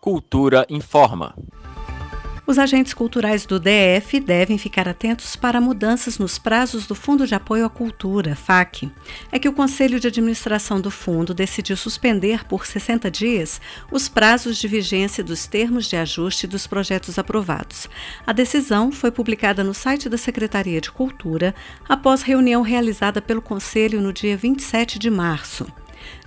Cultura informa. Os agentes culturais do DF devem ficar atentos para mudanças nos prazos do Fundo de Apoio à Cultura, FAC. É que o Conselho de Administração do Fundo decidiu suspender por 60 dias os prazos de vigência dos termos de ajuste dos projetos aprovados. A decisão foi publicada no site da Secretaria de Cultura após reunião realizada pelo Conselho no dia 27 de março.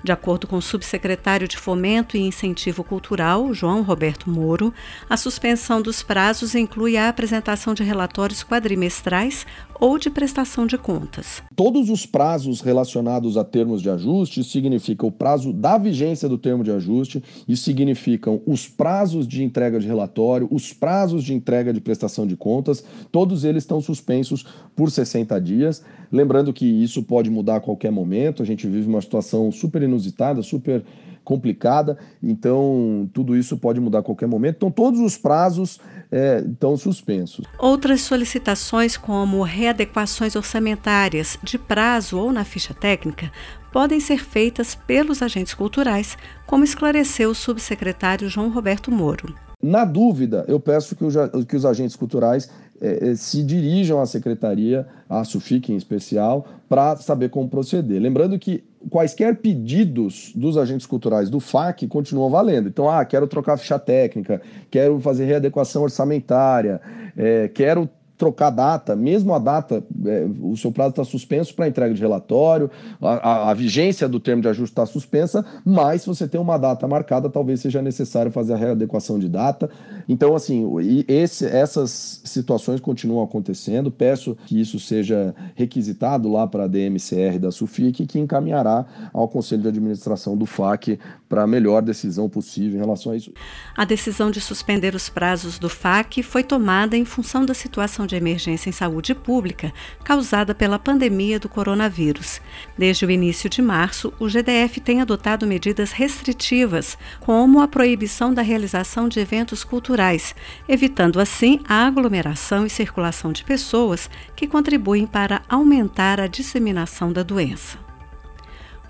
De acordo com o subsecretário de Fomento e Incentivo Cultural, João Roberto Moro, a suspensão dos prazos inclui a apresentação de relatórios quadrimestrais ou de prestação de contas. Todos os prazos relacionados a termos de ajuste significam o prazo da vigência do termo de ajuste e significam os prazos de entrega de relatório, os prazos de entrega de prestação de contas, todos eles estão suspensos por 60 dias. Lembrando que isso pode mudar a qualquer momento, a gente vive uma situação super inusitada, super complicada, então tudo isso pode mudar a qualquer momento. Então, todos os prazos é, estão suspensos. Outras solicitações, como readequações orçamentárias de prazo ou na ficha técnica, podem ser feitas pelos agentes culturais, como esclareceu o subsecretário João Roberto Moro. Na dúvida, eu peço que, o, que os agentes culturais eh, se dirijam à secretaria, à SUFIC em especial, para saber como proceder. Lembrando que quaisquer pedidos dos agentes culturais do FAC continuam valendo. Então, ah, quero trocar ficha técnica, quero fazer readequação orçamentária, é, quero trocar data, mesmo a data, é, o seu prazo está suspenso para entrega de relatório, a, a, a, vigência do termo de ajuste está suspensa, mas se você tem uma data marcada, talvez seja necessário fazer a readequação de data. Então, assim, esse, essas situações continuam acontecendo. Peço que isso seja requisitado lá para a DMCR da SUFIC, que encaminhará ao Conselho de Administração do FAC para a melhor decisão possível em relação a isso. A decisão de suspender os prazos do FAC foi tomada em função da situação de emergência em saúde pública causada pela pandemia do coronavírus. Desde o início de março, o GDF tem adotado medidas restritivas, como a proibição da realização de eventos culturais, evitando assim a aglomeração e circulação de pessoas que contribuem para aumentar a disseminação da doença.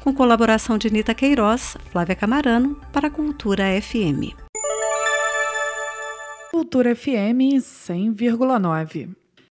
Com colaboração de Nita Queiroz, Flávia Camarano, para a Cultura FM. Cultura FM 100,9.